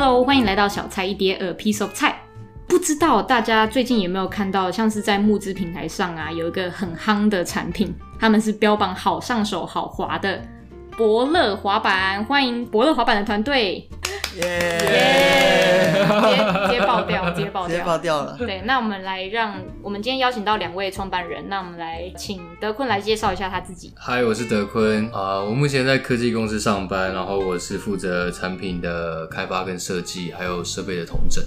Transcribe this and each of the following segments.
Hello，欢迎来到小菜一碟，A piece of 菜。不知道大家最近有没有看到，像是在募资平台上啊，有一个很夯的产品，他们是标榜好上手、好滑的伯乐滑板。欢迎伯乐滑板的团队。耶耶！直 接爆掉，直接爆掉，直接爆掉了。对，那我们来让我们今天邀请到两位创办人，那我们来请德坤来介绍一下他自己。嗨，我是德坤啊，我目前在科技公司上班，然后我是负责产品的开发跟设计，还有设备的统整。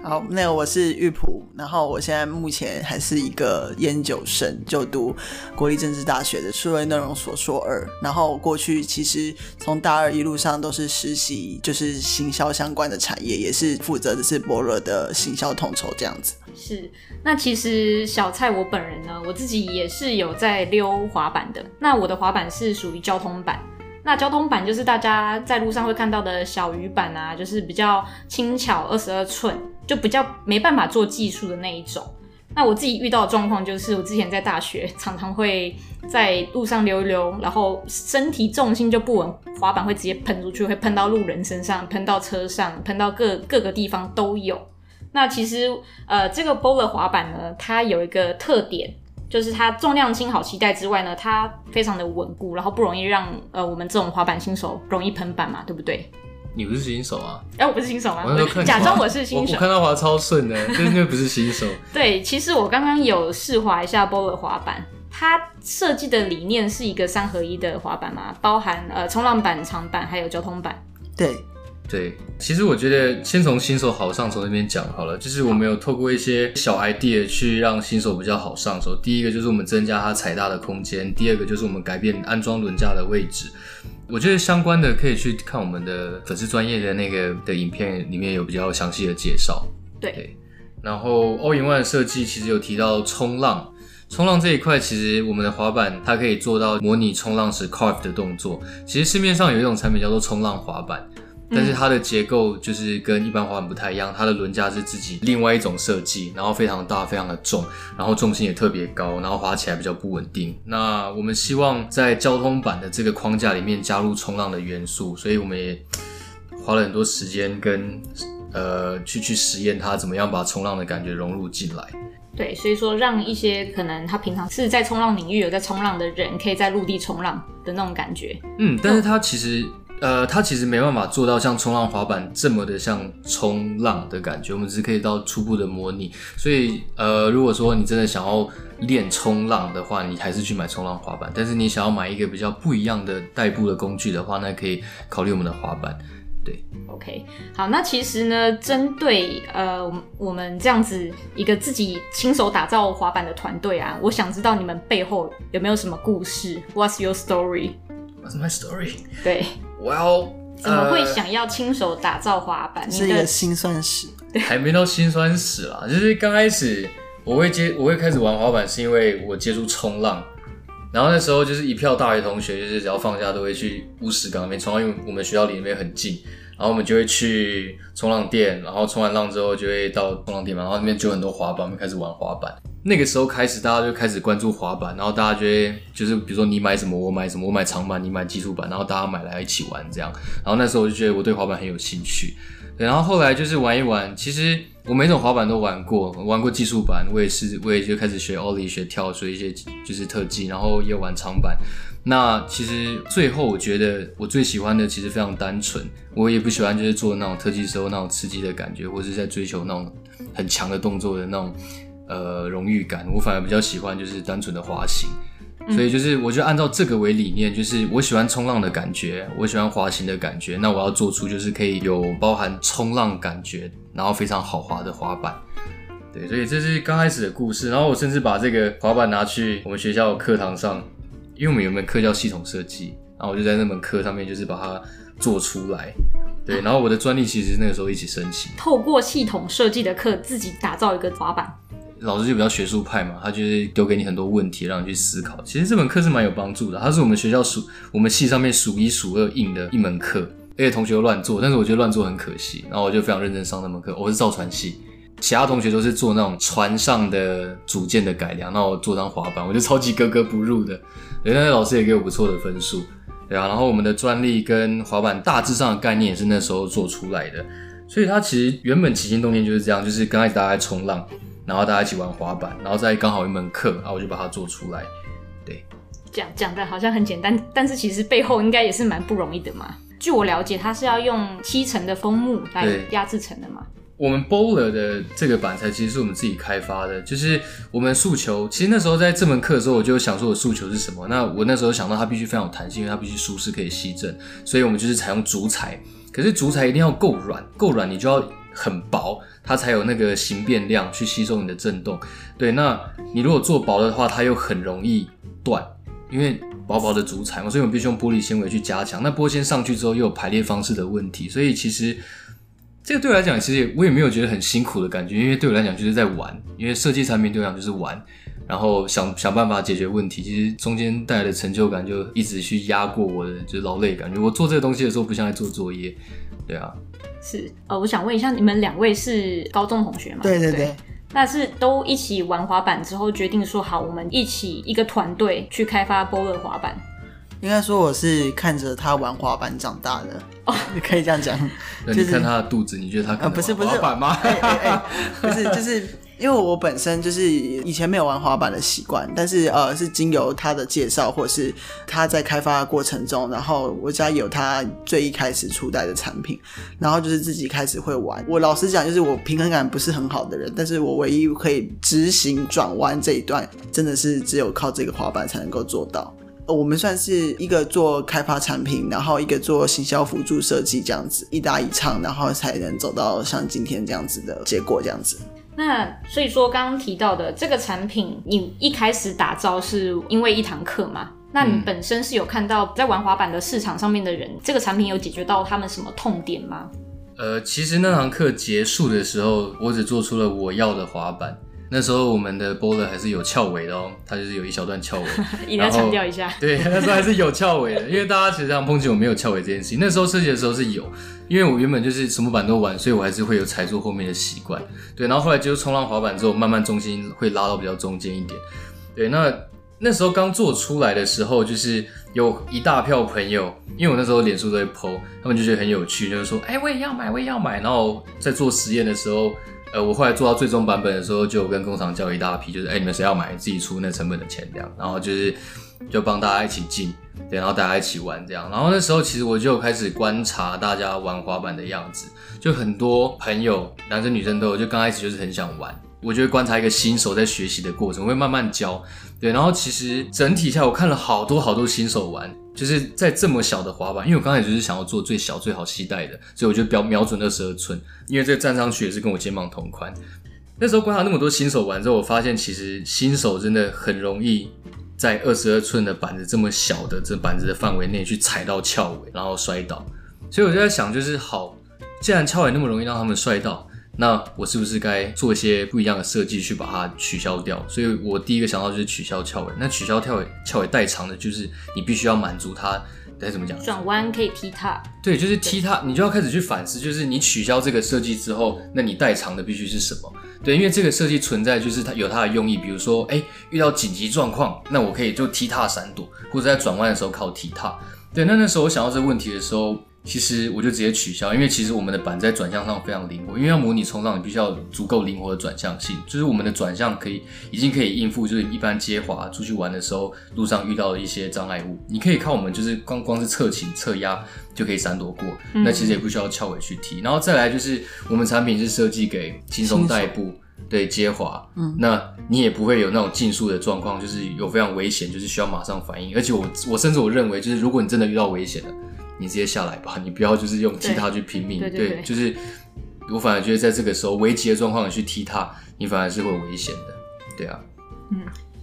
好，那个我是玉璞，然后我现在目前还是一个研究生，就读国立政治大学的数位内容所硕二。然后过去其实从大二一路上都是实习，就是行销相关的产业，也是负责的是伯乐的行销统筹这样子。是，那其实小蔡我本人呢，我自己也是有在溜滑板的。那我的滑板是属于交通板。那交通板就是大家在路上会看到的小鱼板啊，就是比较轻巧，二十二寸，就比较没办法做技术的那一种。那我自己遇到的状况就是，我之前在大学常常会在路上溜一溜，然后身体重心就不稳，滑板会直接喷出去，会喷到路人身上，喷到车上，喷到各各个地方都有。那其实呃，这个 Boler 滑板呢，它有一个特点。就是它重量轻、好期待之外呢，它非常的稳固，然后不容易让呃我们这种滑板新手容易喷板嘛，对不对？你不是新手啊？哎、欸，我不是新手吗？我假装我是新手。我，我看到滑超顺的，就是因为不是新手。对，其实我刚刚有试滑一下 Boer 滑板，它设计的理念是一个三合一的滑板嘛，包含呃冲浪板、长板还有交通板。对。对，其实我觉得先从新手好上手那边讲好了，就是我们有透过一些小 idea 去让新手比较好上手。第一个就是我们增加它踩踏的空间，第二个就是我们改变安装轮架的位置。我觉得相关的可以去看我们的粉丝专业的那个的影片，里面有比较详细的介绍。对，对，然后 All in One 的设计其实有提到冲浪，冲浪这一块其实我们的滑板它可以做到模拟冲浪时 carve 的动作。其实市面上有一种产品叫做冲浪滑板。但是它的结构就是跟一般滑板不太一样，它的轮架是自己另外一种设计，然后非常大，非常的重，然后重心也特别高，然后滑起来比较不稳定。那我们希望在交通版的这个框架里面加入冲浪的元素，所以我们也花了很多时间跟呃去去实验它怎么样把冲浪的感觉融入进来。对，所以说让一些可能他平常是在冲浪领域有在冲浪的人，可以在陆地冲浪的那种感觉。嗯，但是它其实。呃，它其实没办法做到像冲浪滑板这么的像冲浪的感觉，我们只是可以到初步的模拟。所以，呃，如果说你真的想要练冲浪的话，你还是去买冲浪滑板。但是你想要买一个比较不一样的代步的工具的话，那可以考虑我们的滑板。对，OK，好，那其实呢，针对呃我们这样子一个自己亲手打造滑板的团队啊，我想知道你们背后有没有什么故事？What's your story? What's my story? 对。Well，怎么会想要亲手打造滑板？呃、是一个辛酸史，还没到辛酸史啦。就是刚开始我会接，我会开始玩滑板，是因为我接触冲浪。然后那时候就是一票大学同学，就是只要放假都会去乌石港那边冲浪，因为我们学校离那边很近。然后我们就会去冲浪店，然后冲完浪之后就会到冲浪店嘛，然后那边就有很多滑板，我们开始玩滑板。那个时候开始，大家就开始关注滑板，然后大家就会就是比如说你买什么，我买什么，我买长板，你买技术板，然后大家买来一起玩这样。然后那时候我就觉得我对滑板很有兴趣，然后后来就是玩一玩，其实我每种滑板都玩过，玩过技术板，我也是，我也就开始学 ollie 学跳，学一些就是特技，然后也玩长板。那其实最后我觉得我最喜欢的其实非常单纯，我也不喜欢就是做那种特技时候那种刺激的感觉，或是在追求那种很强的动作的那种。呃，荣誉感，我反而比较喜欢就是单纯的滑行，嗯，所以就是我就按照这个为理念，就是我喜欢冲浪的感觉，我喜欢滑行的感觉，那我要做出就是可以有包含冲浪感觉，然后非常好滑的滑板，对，所以这是刚开始的故事，然后我甚至把这个滑板拿去我们学校课堂上，因为我们有门课叫系统设计，然后我就在那门课上面就是把它做出来，对，然后我的专利其实那个时候一起申请，透过系统设计的课自己打造一个滑板。老师就比较学术派嘛，他就是丢给你很多问题，让你去思考。其实这门课是蛮有帮助的，它是我们学校数我们系上面数一数二硬的一门课，而且同学都乱做，但是我觉得乱做很可惜。然后我就非常认真上那门课。我是造船系，其他同学都是做那种船上的组件的改良，然后我做张滑板，我就超级格格不入的。对，那老师也给我不错的分数，对啊。然后我们的专利跟滑板大致上的概念也是那时候做出来的。所以它其实原本起心动念就是这样，就是刚开始大家在冲浪，然后大家一起玩滑板，然后再刚好一门课，然后我就把它做出来。对，讲讲的好像很简单，但是其实背后应该也是蛮不容易的嘛。据我了解，它是要用七层的枫木来压制成的嘛。我们 Bowler 的这个板材其实是我们自己开发的，就是我们诉求。其实那时候在这门课的时候，我就想说我诉求是什么。那我那时候想到它必须非常有弹性，因为它必须舒适可以吸震，所以我们就是采用竹材。可是竹材一定要够软，够软你就要很薄，它才有那个形变量去吸收你的震动。对，那你如果做薄的话，它又很容易断，因为薄薄的竹材嘛，所以我们必须用玻璃纤维去加强。那玻纤上去之后又有排列方式的问题，所以其实。这个对我来讲，其实我也没有觉得很辛苦的感觉，因为对我来讲就是在玩，因为设计产品对我来讲就是玩，然后想想办法解决问题。其实中间带来的成就感就一直去压过我的就是劳累感觉。我做这个东西的时候不像在做作业，对啊。是呃，我想问一下，你们两位是高中同学吗？对对对。那是都一起玩滑板之后决定说好，我们一起一个团队去开发 Bowler 滑板。应该说我是看着他玩滑板长大的，哦，你 可以这样讲。那你看他的肚子，你觉得他不是不是，哎哎哎，不是，就是因为我本身就是以前没有玩滑板的习惯，但是呃，是经由他的介绍，或是他在开发的过程中，然后我家有他最一开始初代的产品，然后就是自己开始会玩。我老实讲，就是我平衡感不是很好的人，但是我唯一可以直行转弯这一段，真的是只有靠这个滑板才能够做到。我们算是一个做开发产品，然后一个做行销辅助设计这样子，一搭一唱，然后才能走到像今天这样子的结果这样子。那所以说，刚刚提到的这个产品，你一开始打造是因为一堂课吗？那你本身是有看到在玩滑板的市场上面的人，这个产品有解决到他们什么痛点吗？呃，其实那堂课结束的时候，我只做出了我要的滑板。那时候我们的 Bowler 还是有翘尾的哦，它就是有一小段翘尾，一定要强调一下。对，那时候还是有翘尾的，因为大家其实这样抨击我没有翘尾这件事情。那时候设计的时候是有，因为我原本就是什么板都玩，所以我还是会有踩住后面的习惯。对，然后后来就是冲浪滑板之后，慢慢重心会拉到比较中间一点。对，那那时候刚做出来的时候，就是有一大票朋友，因为我那时候脸书都会 po，他们就觉得很有趣，就是说，哎、欸，我也要买，我也要买。然后在做实验的时候。呃，我后来做到最终版本的时候，就跟工厂叫一大批，就是哎、你们谁要买，自己出那成本的钱这样，然后就是就帮大家一起进，对，然后大家一起玩这样。然后那时候其实我就开始观察大家玩滑板的样子，就很多朋友，男生女生都有，就刚开始就是很想玩。我就会观察一个新手在学习的过程，我会慢慢教，对。然后其实整体下我看了好多好多新手玩，就是在这么小的滑板，因为我刚才就是想要做最小最好携带的，所以我就标瞄准二十二寸，因为这个站上去也是跟我肩膀同宽。那时候观察那么多新手玩之后，我发现其实新手真的很容易在二十二寸的板子这么小的这板子的范围内去踩到翘尾，然后摔倒。所以我就在想，就是好，既然翘尾那么容易让他们摔倒。那我是不是该做一些不一样的设计去把它取消掉？所以我第一个想到就是取消翘尾。那取消翘尾翘尾代偿的，就是你必须要满足它该怎么讲？转弯可以踢踏。对，就是踢踏，你就要开始去反思，就是你取消这个设计之后，那你代偿的必须是什么？对，因为这个设计存在就是它有它的用意，比如说，哎，遇到紧急状况，那我可以就踢踏闪躲，或者在转弯的时候靠踢踏。对，那那时候我想到这个问题的时候。其实我就直接取消，因为其实我们的板在转向上非常灵活，因为要模拟冲浪，你必须要足够灵活的转向性。就是我们的转向可以已经可以应付，就是一般接滑出去玩的时候，路上遇到的一些障碍物，你可以靠我们就是光光是侧倾侧压就可以闪躲过。嗯、那其实也不需要翘尾去踢。然后再来就是我们产品是设计给轻松代步，对接滑，嗯，那你也不会有那种竞速的状况，就是有非常危险，就是需要马上反应。而且我我甚至我认为，就是如果你真的遇到危险了。你直接下来吧，你不要就是用踢踏去拼命，对，对，对，对，就是我反而觉得在这个时候危急的状况你去踢踏，你反而是会危险的，对啊，嗯，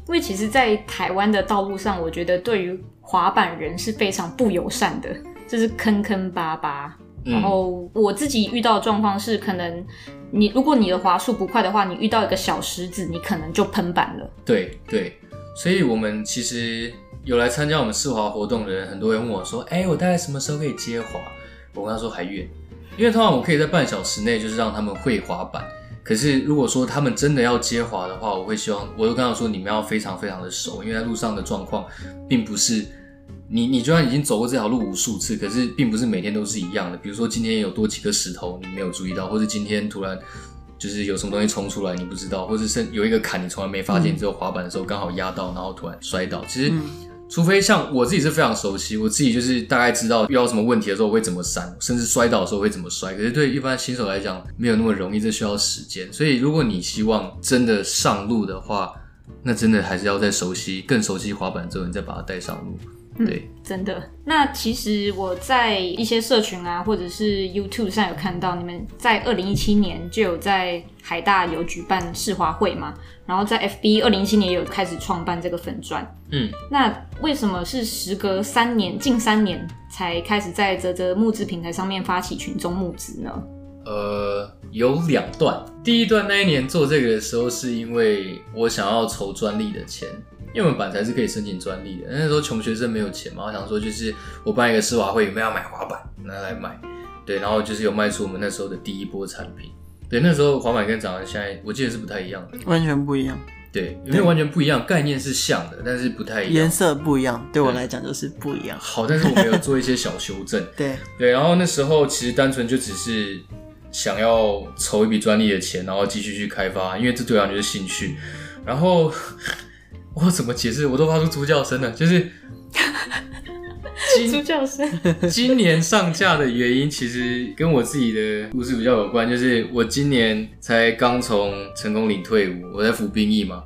因为其实，在台湾的道路上，我觉得对于滑板人是非常不友善的，就是坑坑巴巴。嗯、然后我自己遇到的状况是，可能你如果你的滑速不快的话，你遇到一个小石子，你可能就喷板了。对对，所以我们其实。有来参加我们试滑活动的人，很多人问我说：“哎、我大概什么时候可以接滑？”我跟他说还远，因为通常我可以在半小时内就是让他们会滑板。可是如果说他们真的要接滑的话，我会希望，我就跟他说：“你们要非常非常的熟，因为在路上的状况并不是你你就算已经走过这条路无数次，可是并不是每天都是一样的。比如说今天有多几个石头你没有注意到，或者今天突然就是有什么东西冲出来你不知道，或者是有一个坎你从来没发现，只有滑板的时候刚好压到，然后突然摔倒。其实。嗯除非像我自己是非常熟悉，我自己就是大概知道遇到什么问题的时候我会怎么闪，甚至摔倒的时候会怎么摔。可是对一般新手来讲，没有那么容易，这需要时间。所以如果你希望真的上路的话，那真的还是要再熟悉，更熟悉滑板之后，你再把它带上路。对、嗯，真的。那其实我在一些社群啊，或者是 YouTube 上有看到，你们在二零一七年就有在海大有举办世华会嘛？然后在 FB 二零一七年也有开始创办这个粉砖。嗯，那为什么是时隔三年，近三年才开始在泽泽募资平台上面发起群众募资呢？呃，有两段。第一段那一年做这个的时候，是因为我想要筹专利的钱。因为我们板材是可以申请专利的，那时候穷学生没有钱嘛，我想说就是我办一个试滑会，有没有要买滑板拿来卖？对，然后就是有卖出我们那时候的第一波产品。对，那时候滑板跟长得现在我记得是不太一样的，完全不一样。对，因为完全不一样，概念是像的，但是不太一样，颜色不一样，对我来讲就是不一样。好，但是我们有做一些小修正。对对，然后那时候其实单纯就只是想要筹一笔专利的钱，然后继续去开发，因为这对我来讲就是兴趣，然后。我怎么解释？我都发出猪叫声了。就是猪叫声。今年上架的原因，其实跟我自己的故事比较有关。就是我今年才刚从成功岭退伍，我在服兵役嘛。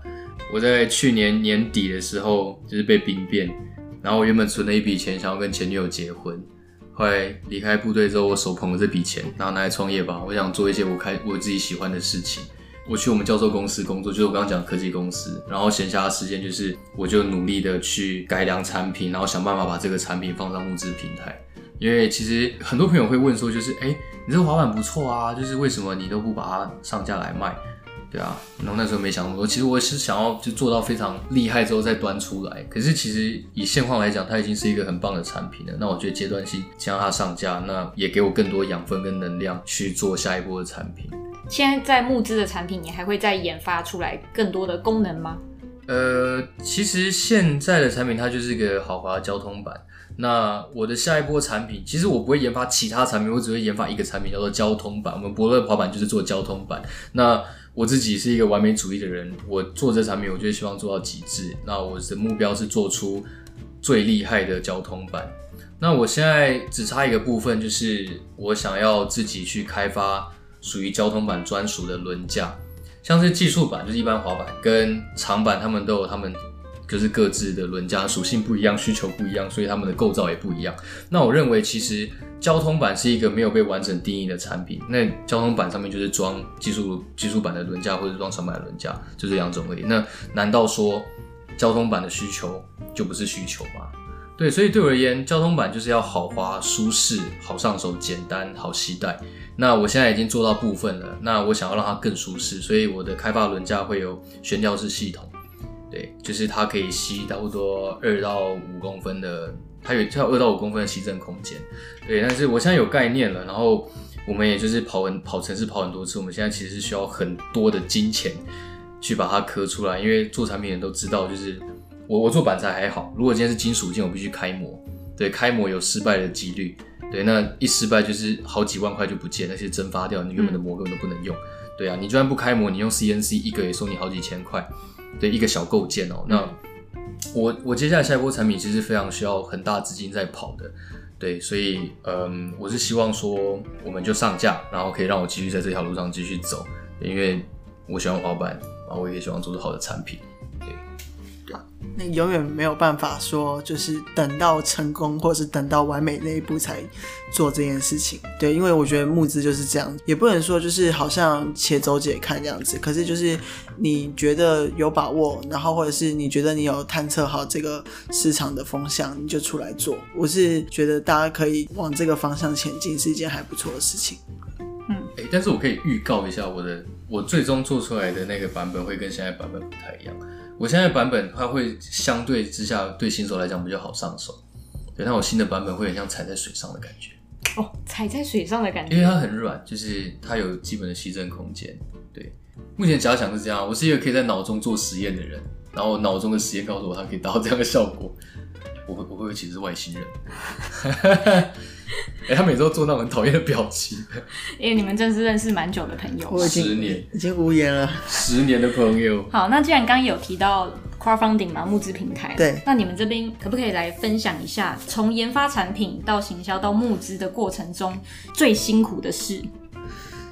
我在去年年底的时候，就是被兵变，然后我原本存了一笔钱，想要跟前女友结婚。后来离开部队之后，我手捧了这笔钱，然后拿来创业吧。我想做一些我开我自己喜欢的事情。我去我们教授公司工作，就是我刚刚讲科技公司。然后闲暇的时间就是，我就努力的去改良产品，然后想办法把这个产品放上募资平台。因为其实很多朋友会问说，就是哎，你这个滑板不错啊，就是为什么你都不把它上架来卖？对啊，然后那时候没想那么多。其实我是想要就做到非常厉害之后再端出来。可是其实以现况来讲，它已经是一个很棒的产品了。那我觉得阶段性先让它上架，那也给我更多养分跟能量去做下一波的产品。现在在募资的产品，你还会再研发出来更多的功能吗？呃，其实现在的产品它就是一个好滑交通板。那我的下一波产品，其实我不会研发其他产品，我只会研发一个产品叫做交通板。我们伯乐滑板就是做交通板。那我自己是一个完美主义的人，我做这产品，我就希望做到极致。那我的目标是做出最厉害的交通板。那我现在只差一个部分，就是我想要自己去开发。属于交通板专属的轮架，像是技术板就是一般滑板跟长板，他们都有他们就是各自的轮架属性不一样，需求不一样，所以他们的构造也不一样。那我认为其实交通板是一个没有被完整定义的产品。那交通板上面就是装技术技术板的轮架或者是装长板的轮架，就这两种而已。那难道说交通板的需求就不是需求吗？对，所以对我而言，交通板就是要好滑、舒适、好上手、简单、好携带。那我现在已经做到部分了，那我想要让它更舒适，所以我的开发轮架会有悬吊式系统，对，就是它可以吸差不多二到五公分的，它有它有二到五公分的吸震空间，对，但是我现在有概念了，然后我们也就是跑很跑城市跑很多次，我们现在其实是需要很多的金钱去把它刻出来，因为做产品的人都知道，就是我我做板材还好，如果今天是金属件，我必须开模，对，开模有失败的几率。对，那一失败就是好几万块就不见，那些蒸发掉，你原本的模根本都不能用。嗯、对啊，你就算不开模，你用 CNC 一个也收你好几千块。对，一个小构件哦。那我我接下来下一波产品其实非常需要很大资金在跑的。对，所以嗯，我是希望说我们就上架，然后可以让我继续在这条路上继续走，因为我喜欢滑板，然后我也希望做出好的产品。那永远没有办法说，就是等到成功或是等到完美那一步才做这件事情。对，因为我觉得募资就是这样，也不能说就是好像且走且看这样子。可是就是你觉得有把握，然后或者是你觉得你有探测好这个市场的风向，你就出来做。我是觉得大家可以往这个方向前进，是一件还不错的事情。嗯，哎、欸，但是我可以预告一下，我的我最终做出来的那个版本会跟现在版本不太一样。我现在版本它会相对之下对新手来讲比较好上手，对，但我新的版本会很像踩在水上的感觉。哦，踩在水上的感觉，因为它很软，就是它有基本的吸震空间。对，目前假想是这样，我是一个可以在脑中做实验的人，然后脑中的实验告诉我它可以达到这样的效果。我会我会不会其实是外星人？哎、欸，他每次都做那种很讨厌的表情。因 为你们真是认识蛮久的朋友，我已经十年已经无言了。十年的朋友。好，那既然刚刚有提到 crowdfunding 嘛，募资平台，对，那你们这边可不可以来分享一下，从研发产品到行销到募资的过程中最辛苦的事？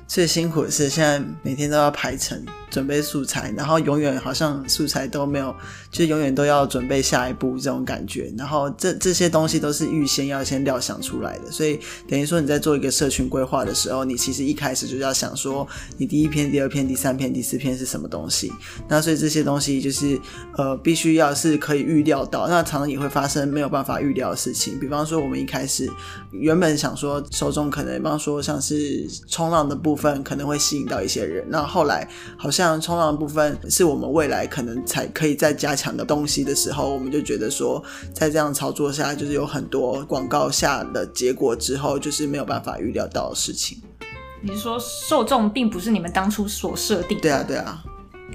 最辛苦的是现在每天都要排程。准备素材，然后永远好像素材都没有，就永远都要准备下一步这种感觉。然后这这些东西都是预先要先料想出来的，所以等于说你在做一个社群规划的时候，你其实一开始就要想说，你第一篇、第二篇、第三篇、第四篇是什么东西。那所以这些东西就是呃，必须要是可以预料到。那常常也会发生没有办法预料的事情，比方说我们一开始原本想说受众可能，比方说像是冲浪的部分可能会吸引到一些人，那后来好像。像冲浪的部分是我们未来可能才可以再加强的东西的时候，我们就觉得说，在这样操作下，就是有很多广告下的结果之后，就是没有办法预料到的事情。你是说受众并不是你们当初所设定的？对啊，对啊。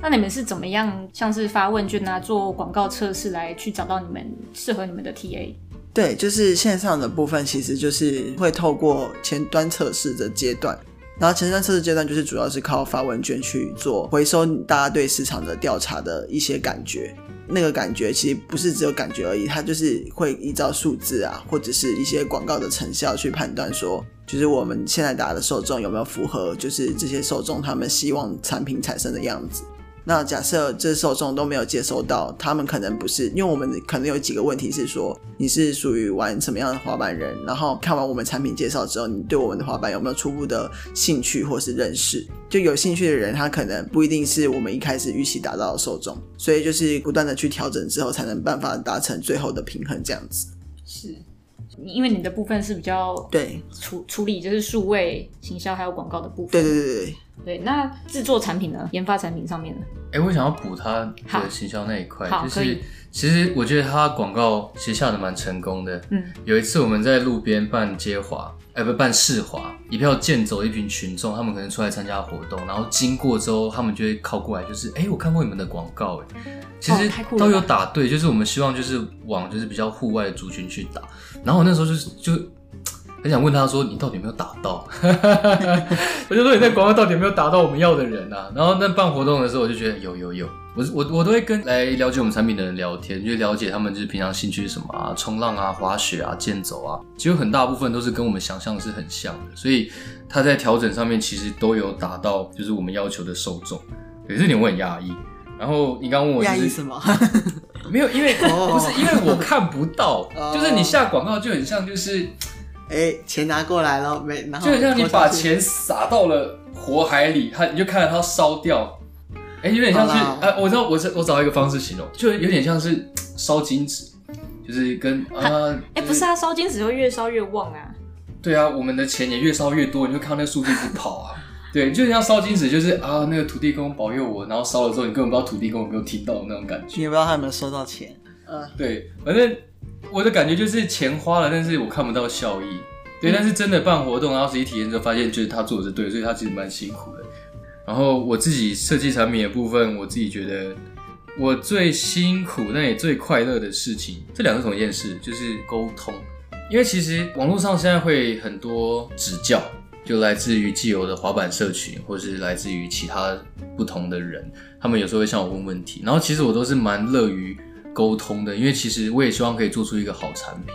那你们是怎么样，像是发问卷啊，做广告测试来去找到你们适合你们的 TA？对，就是线上的部分，其实就是会透过前端测试的阶段。然后前三测试阶段就是主要是靠发问卷去做回收大家对市场的调查的一些感觉，那个感觉其实不是只有感觉而已，它就是会依照数字啊或者是一些广告的成效去判断说，就是我们现在打的受众有没有符合，就是这些受众他们希望产品产生的样子。那假设这受众都没有接收到，他们可能不是，因为我们可能有几个问题是说，你是属于玩什么样的滑板人，然后看完我们产品介绍之后，你对我们的滑板有没有初步的兴趣或是认识？就有兴趣的人，他可能不一定是我们一开始预期达到的受众，所以就是不断的去调整之后，才能办法达成最后的平衡这样子。是，因为你的部分是比较对处处理就是数位行销还有广告的部分。对对对对。对，那制作产品呢？研发产品上面呢？哎、欸，我想要补他的行销那一块，就是以其实我觉得他广告其实下的蛮成功的。嗯，有一次我们在路边办街滑，哎、欸，不办市滑，一票健走一群群众，他们可能出来参加活动，然后经过之后，他们就会靠过来，就是哎、欸，我看过你们的广告，哎，其实都有打对，就是我们希望就是往就是比较户外的族群去打，然后我那时候就是就。很想问他说：“你到底有没有打到？” 我就说：“你在广告到底有没有打到我们要的人啊？”然后那办活动的时候，我就觉得有有有，我我我都会跟来了解我们产品的人聊天，就了解他们就是平常兴趣是什么啊，冲浪啊、滑雪啊、健走啊，其实很大部分都是跟我们想象是很像的，所以他在调整上面其实都有达到就是我们要求的受众。可是你问很压抑，然后你刚问我讶异什么？没有，因为不是因为我看不到，就是你下广告就很像就是。哎、欸，钱拿过来了没？然后就像你把钱撒到了火海里，它你就看着它烧掉。哎、欸，有点像是哎、啊，我知道，我我找到一个方式形容，就有点像是烧金纸，就是跟啊，哎、就是欸，不是啊，烧金纸会越烧越旺啊。对啊，我们的钱也越烧越多，你就看到那数字不跑啊。对，就像烧金纸，就是啊，那个土地公保佑我，然后烧了之后，你根本不知道土地公有没有听到的那种感觉，你也不知道他有没有收到钱。嗯，对，反正。我的感觉就是钱花了，但是我看不到效益。对，嗯、但是真的办活动，然后实际体验之后，发现就是他做的是对，所以他其实蛮辛苦的。然后我自己设计产品的部分，我自己觉得我最辛苦但也最快乐的事情，这两个同一件事，就是沟通。因为其实网络上现在会很多指教，就来自于既有的滑板社群，或是来自于其他不同的人，他们有时候会向我问问题，然后其实我都是蛮乐于。沟通的，因为其实我也希望可以做出一个好产品，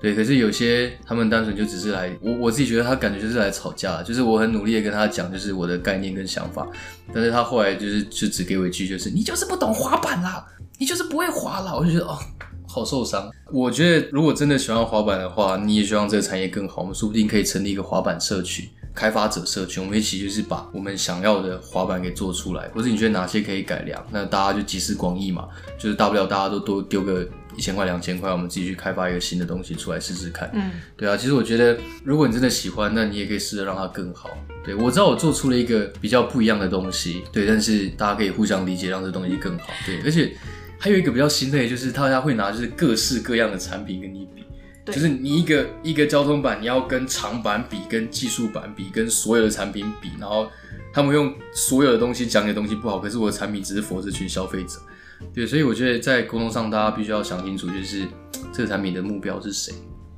对。可是有些他们单纯就只是来，我我自己觉得他感觉就是来吵架，就是我很努力的跟他讲，就是我的概念跟想法，但是他后来就是就只给我一句，就是你就是不懂滑板啦，你就是不会滑啦，我就觉得哦，好受伤。我觉得如果真的喜欢滑板的话，你也希望这个产业更好，我们说不定可以成立一个滑板社群。开发者社群，我们一起就是把我们想要的滑板给做出来，或者你觉得哪些可以改良，那大家就集思广益嘛，就是大不了大家都多丢个一千块、两千块，我们自己去开发一个新的东西出来试试看。嗯，对啊，其实我觉得如果你真的喜欢，那你也可以试着让它更好。对，我知道我做出了一个比较不一样的东西，对，但是大家可以互相理解，让这东西更好。对，而且还有一个比较心累，就是大家会拿就是各式各样的产品跟你比。就是你一个一个交通板，你要跟长板比，跟技术板比，跟所有的产品比，然后他们用所有的东西讲你的东西不好，可是我的产品只是佛这群消费者，对，所以我觉得在沟通上，大家必须要想清楚，就是这个产品的目标是谁？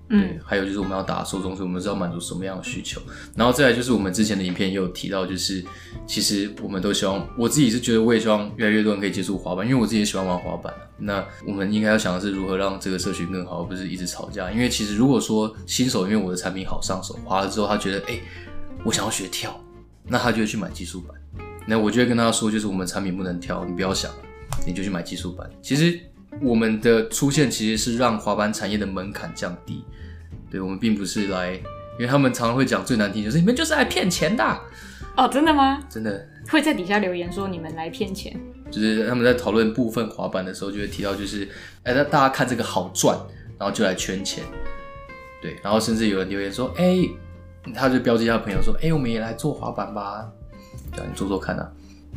对，还有就是我们要打受众，所以我们是要满足什么样的需求。然后再来就是我们之前的影片也有提到，就是其实我们都希望，我自己是觉得我也希望越来越多人可以接触滑板，因为我自己也喜欢玩滑板。那我们应该要想的是如何让这个社群更好，而不是一直吵架。因为其实如果说新手因为我的产品好上手，滑了之后他觉得，哎，我想要学跳，那他就会去买技术板。那我就会跟他说，就是我们产品不能跳，你不要想，你就去买技术板。其实。我们的出现其实是让滑板产业的门槛降低，对，我们并不是来，因为他们常常会讲最难听就是你们就是来骗钱的。哦，真的吗？真的。会在底下留言说你们来骗钱，就是他们在讨论部分滑板的时候就会提到，就是哎，那大家看这个好赚，然后就来圈钱，对，然后甚至有人留言说，哎，他就标记他朋友说，哎，我们也来做滑板吧，叫你做做看啊，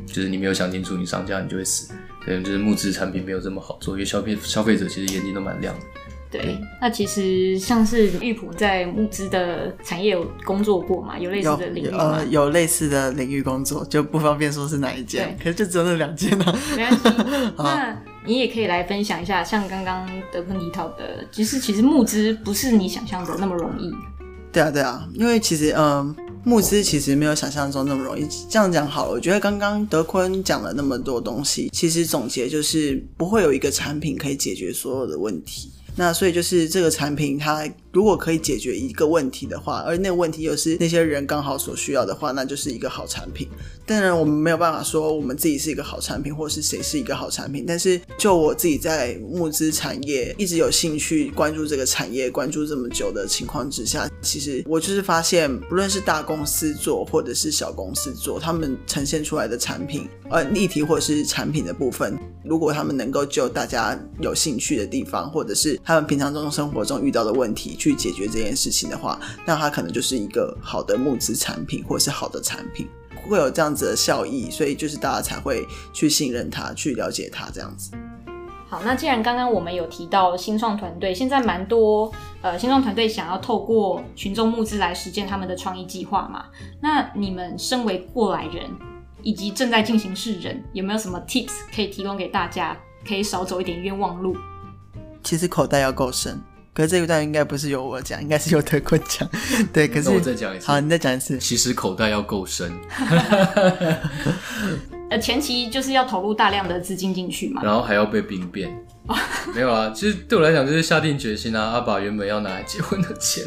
就是你没有想清楚，你上架你就会死。可能，就是木质产品没有这么好做，因为消费消费者其实眼睛都蛮亮的。对，那其实像是玉普在木资的产业有工作过嘛？有类似的领域吗？呃，有类似的领域工作，就不方便说是哪一间。可是就只有那两间呢。没关系。那你也可以来分享一下，像刚刚德坤提到的，其实其实木资不是你想象的那么容易。对啊，对啊，因为其实嗯。募资其实没有想象中那么容易。这样讲好了，我觉得刚刚德坤讲了那么多东西，其实总结就是不会有一个产品可以解决所有的问题。那所以就是这个产品它。如果可以解决一个问题的话，而那个问题又是那些人刚好所需要的话，那就是一个好产品。当然，我们没有办法说我们自己是一个好产品，或是谁是一个好产品。但是，就我自己在募资产业一直有兴趣关注这个产业，关注这么久的情况之下，其实我就是发现，不论是大公司做或者是小公司做，他们呈现出来的产品，呃，议题或者是产品的部分，如果他们能够就大家有兴趣的地方，或者是他们平常中生活中遇到的问题。去解决这件事情的话，那它可能就是一个好的募资产品，或者是好的产品，会有这样子的效益，所以就是大家才会去信任它，去了解它这样子。好，那既然刚刚我们有提到新创团队，现在蛮多呃新创团队想要透过群众募资来实践他们的创意计划嘛，那你们身为过来人以及正在进行式人，有没有什么 tips 可以提供给大家，可以少走一点冤枉路？其实口袋要够深。可是这一段应该不是由我讲，应该是由德坤讲。对，可是我再讲一次。好，你再讲一次。其实口袋要够深。呃，前期就是要投入大量的资金进去嘛。然后还要被兵变。没有啊，其实对我来讲就是下定决心啊，阿爸原本要拿来结婚的钱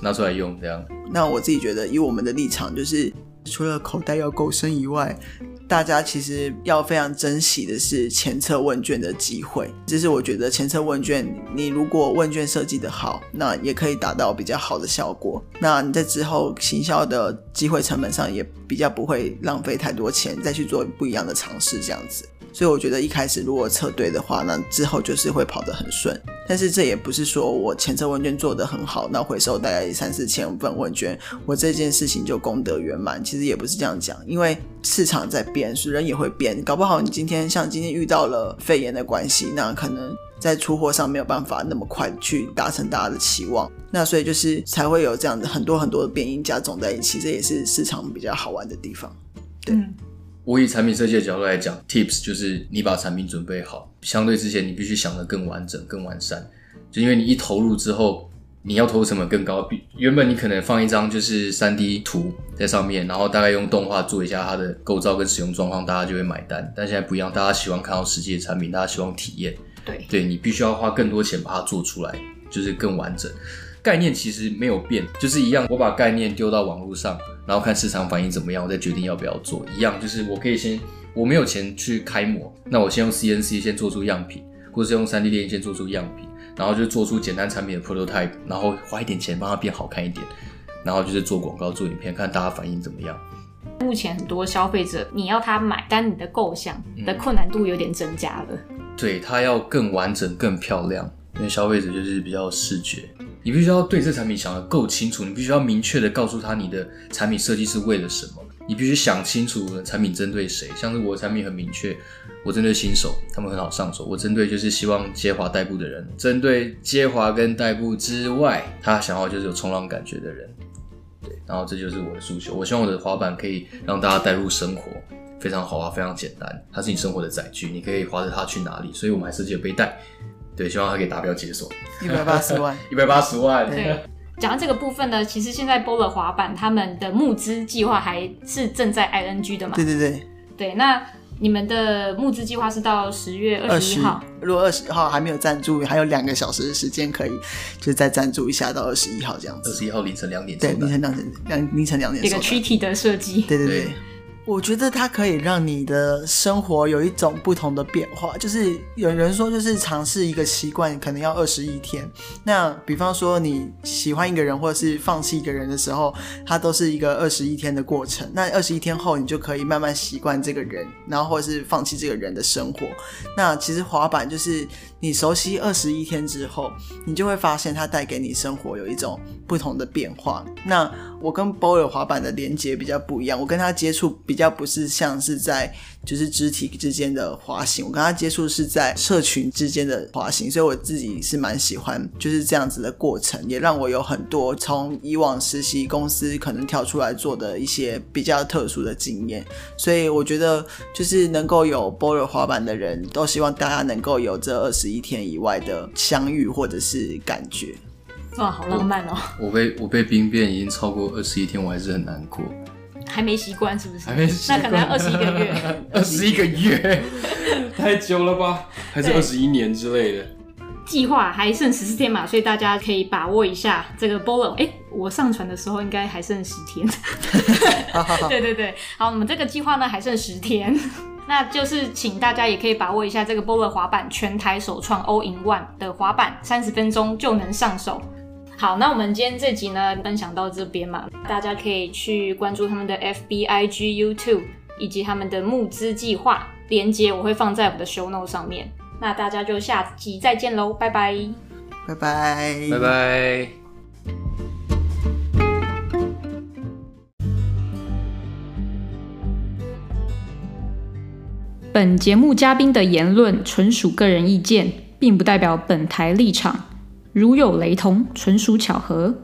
拿出来用，这样。那我自己觉得，以我们的立场，就是除了口袋要够深以外。大家其实要非常珍惜的是前测问卷的机会，这是我觉得前测问卷，你如果问卷设计的好，那也可以达到比较好的效果。那你在之后行销的机会成本上也比较不会浪费太多钱，再去做不一样的尝试，这样子。所以我觉得一开始如果测对的话，那之后就是会跑得很顺。但是这也不是说我前测问卷做得很好，那回收大概三四千份问卷，我这件事情就功德圆满。其实也不是这样讲，因为市场在变，是人也会变。搞不好你今天像今天遇到了肺炎的关系，那可能在出货上没有办法那么快去达成大家的期望。那所以就是才会有这样的很多很多的变因加总在一起，这也是市场比较好玩的地方。对。我以产品设计的角度来讲，Tips 就是你把产品准备好，相对之前你必须想得更完整、更完善。就因为你一投入之后，你要投入成本更高。比原本你可能放一张就是三 D 图在上面，然后大概用动画做一下它的构造跟使用状况，大家就会买单。但现在不一样，大家喜欢看到实际的产品，大家希望体验。对，对你必须要花更多钱把它做出来，就是更完整。概念其实没有变，就是一样。我把概念丢到网络上，然后看市场反应怎么样，我再决定要不要做。一样，就是我可以先，我没有钱去开模，那我先用 CNC 先做出样品，或者是用 3D 列印先做出样品，然后就做出简单产品的 prototype，然后花一点钱帮它变好看一点，然后就是做广告、做影片，看大家反应怎么样。目前很多消费者，你要他买单，你的构想的困难度有点增加了。嗯、对，他要更完整、更漂亮，因为消费者就是比较视觉。你必须要对这产品想得够清楚，你必须要明确的告诉他你的产品设计是为了什么。你必须想清楚产品针对谁。像是我的产品很明确，我针对新手，他们很好上手。我针对就是希望接滑代步的人，针对接滑跟代步之外，他想要就是有冲浪感觉的人。对，然后这就是我的诉求。我希望我的滑板可以让大家带入生活，非常好啊，非常简单。它是你生活的载具，你可以滑着它去哪里。所以我们还设计了背带。对，希望他可以达标解锁一百八十万，一百八十万。对，讲到这个部分呢，其实现在 BOLR 滑板他们的募资计划还是正在 ing 的嘛？对对对，对，那。你们的募资计划是到十月二十一号，如果二十号还没有赞助，还有两个小时的时间可以，就再赞助一下到二十一号这样子。二十一号凌晨两点，对，凌晨两点，两凌晨两点。一个躯体的设计，对对对。对我觉得它可以让你的生活有一种不同的变化，就是有人说，就是尝试一个习惯可能要二十一天。那比方说你喜欢一个人，或者是放弃一个人的时候，它都是一个二十一天的过程。那二十一天后，你就可以慢慢习惯这个人，然后或者是放弃这个人的生活。那其实滑板就是你熟悉二十一天之后，你就会发现它带给你生活有一种不同的变化。那我跟 BOLR 滑板的连接比较不一样，我跟他接触比。比较不是像是在就是肢体之间的滑行，我跟他接触是在社群之间的滑行，所以我自己是蛮喜欢就是这样子的过程，也让我有很多从以往实习公司可能跳出来做的一些比较特殊的经验，所以我觉得就是能够有 BOLR 滑板的人都希望大家能够有这二十一天以外的相遇或者是感觉。哇，好浪漫哦！我，我被我被兵变已经超过二十一天，我还是很难过。还没习惯是不是？还没习惯，那可能要二十一个月。二十一个月，太久了吧？还是二十一年之类的？计划还剩十四天嘛，所以大家可以把握一下这个。哎、欸，我上传的时候应该还剩十天。对对对，好，我们这个计划呢还剩十天，那就是请大家也可以把握一下这个 BOLR 滑板全台首创 All in One 的滑板，三十分钟就能上手。好，那我们今天这集呢，分享到这边嘛，大家可以去关注他们的 FB、IG、YouTube 以及他们的募资计划，链接我会放在我的 show note 上面。那大家就下集再见喽，拜拜，拜拜，拜拜。本节目嘉宾的言论纯属个人意见，并不代表本台立场。如有雷同，纯属巧合。